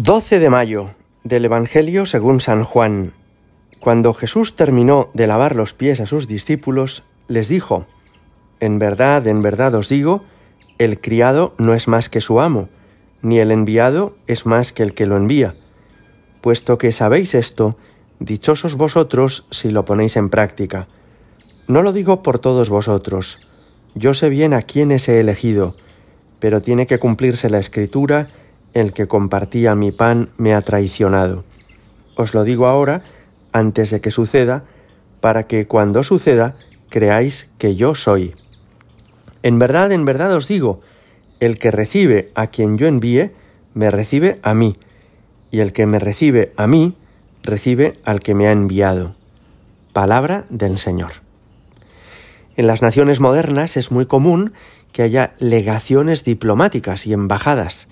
12 de mayo del Evangelio según San Juan. Cuando Jesús terminó de lavar los pies a sus discípulos, les dijo, En verdad, en verdad os digo, el criado no es más que su amo, ni el enviado es más que el que lo envía. Puesto que sabéis esto, dichosos vosotros si lo ponéis en práctica. No lo digo por todos vosotros, yo sé bien a quiénes he elegido, pero tiene que cumplirse la escritura, el que compartía mi pan me ha traicionado. Os lo digo ahora, antes de que suceda, para que cuando suceda creáis que yo soy. En verdad, en verdad os digo, el que recibe a quien yo envíe, me recibe a mí, y el que me recibe a mí, recibe al que me ha enviado. Palabra del Señor. En las naciones modernas es muy común que haya legaciones diplomáticas y embajadas.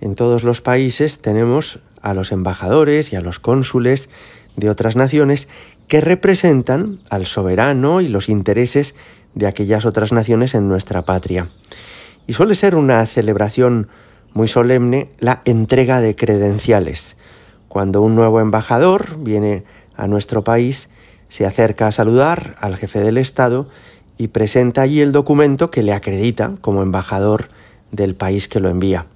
En todos los países tenemos a los embajadores y a los cónsules de otras naciones que representan al soberano y los intereses de aquellas otras naciones en nuestra patria. Y suele ser una celebración muy solemne la entrega de credenciales. Cuando un nuevo embajador viene a nuestro país, se acerca a saludar al jefe del Estado y presenta allí el documento que le acredita como embajador del país que lo envía.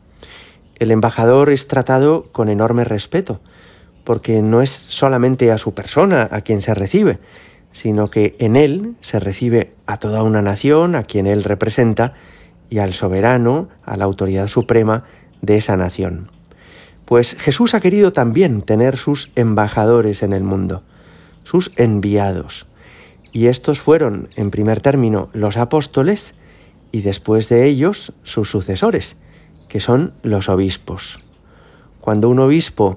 El embajador es tratado con enorme respeto, porque no es solamente a su persona a quien se recibe, sino que en él se recibe a toda una nación a quien él representa y al soberano, a la autoridad suprema de esa nación. Pues Jesús ha querido también tener sus embajadores en el mundo, sus enviados. Y estos fueron, en primer término, los apóstoles y después de ellos sus sucesores, que son los obispos. Cuando un obispo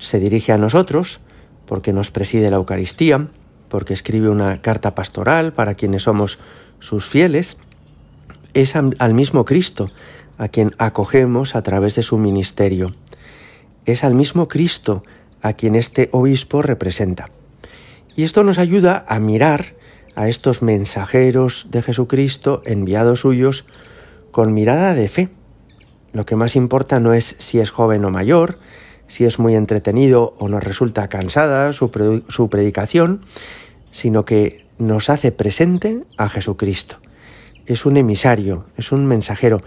se dirige a nosotros, porque nos preside la Eucaristía, porque escribe una carta pastoral para quienes somos sus fieles, es al mismo Cristo a quien acogemos a través de su ministerio. Es al mismo Cristo a quien este obispo representa. Y esto nos ayuda a mirar a estos mensajeros de Jesucristo, enviados suyos, con mirada de fe. Lo que más importa no es si es joven o mayor, si es muy entretenido o nos resulta cansada su, predicación, sino que nos hace presente a Jesucristo. Es un emisario, es un mensajero,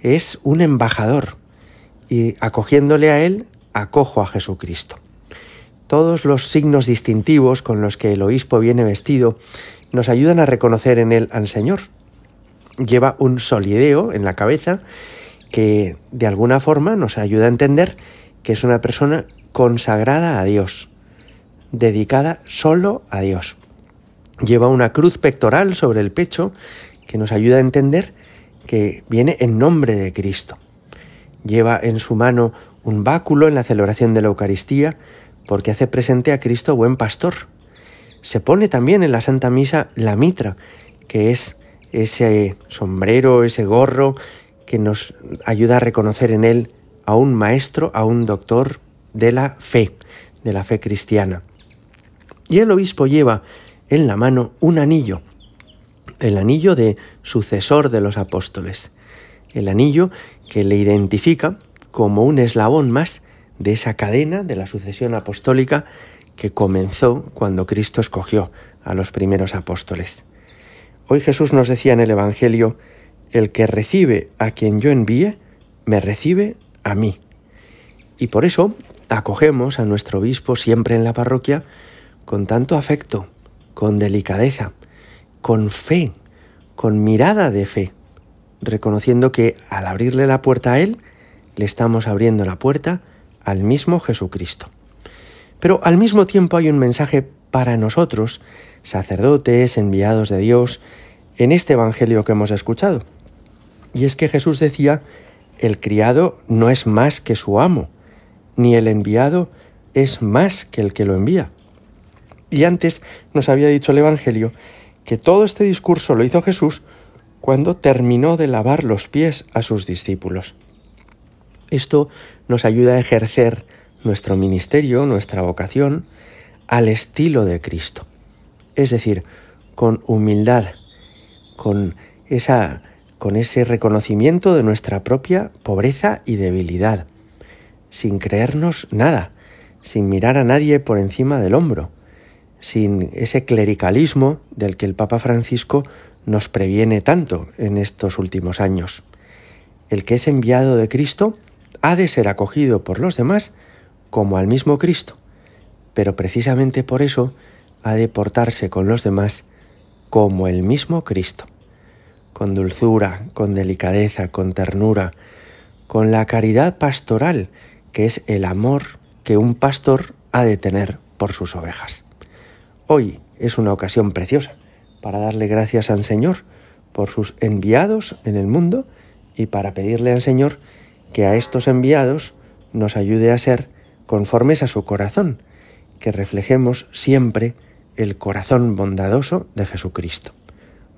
es un embajador. Y acogiéndole a él, acojo a Jesucristo. Todos los signos distintivos con los que el obispo viene vestido nos ayudan a reconocer en él al Señor. Lleva un solideo en la cabeza que de alguna forma nos ayuda a entender que es una persona consagrada a Dios, dedicada solo a Dios. Lleva una cruz pectoral sobre el pecho que nos ayuda a entender que viene en nombre de Cristo. Lleva en su mano un báculo en la celebración de la Eucaristía porque hace presente a Cristo buen pastor se pone también en la Santa Misa la mitra, que es ese sombrero, ese gorro que nos ayuda a reconocer en él a un maestro, a un doctor de la fe, de la fe cristiana. Y el obispo lleva en la mano un anillo, el anillo de sucesor de los apóstoles, el anillo que le identifica como un eslabón más de esa cadena de la sucesión apostólica que comenzó cuando Cristo escogió a los primeros apóstoles. Hoy Jesús nos decía en el Evangelio, el que recibe a quien yo envíe, me recibe a mí. Y por eso acogemos a nuestro obispo siempre en la parroquia con tanto afecto, con delicadeza, con fe, con mirada de fe, reconociendo que al abrirle la puerta a Él, le estamos abriendo la puerta al mismo Jesucristo. Pero al mismo tiempo hay un mensaje para nosotros, sacerdotes, enviados de Dios, en este Evangelio que hemos escuchado. Y es que Jesús decía, el criado no es más que su amo, ni el enviado es más que el que lo envía. Y antes nos había dicho el Evangelio que todo este discurso lo hizo Jesús cuando terminó de lavar los pies a sus discípulos. Esto nos ayuda a ejercer nuestro ministerio, nuestra vocación, al estilo de Cristo. Es decir, con humildad, con, esa, con ese reconocimiento de nuestra propia pobreza y debilidad, sin creernos nada, sin mirar a nadie por encima del hombro, sin ese clericalismo del que el Papa Francisco nos previene tanto en estos últimos años. El que es enviado de Cristo ha de ser acogido por los demás como al mismo Cristo, pero precisamente por eso ha de portarse con los demás como el mismo Cristo, con dulzura, con delicadeza, con ternura, con la caridad pastoral, que es el amor que un pastor ha de tener por sus ovejas. Hoy es una ocasión preciosa para darle gracias al Señor por sus enviados en el mundo y para pedirle al Señor que a estos enviados nos ayude a ser conformes a su corazón, que reflejemos siempre el corazón bondadoso de Jesucristo.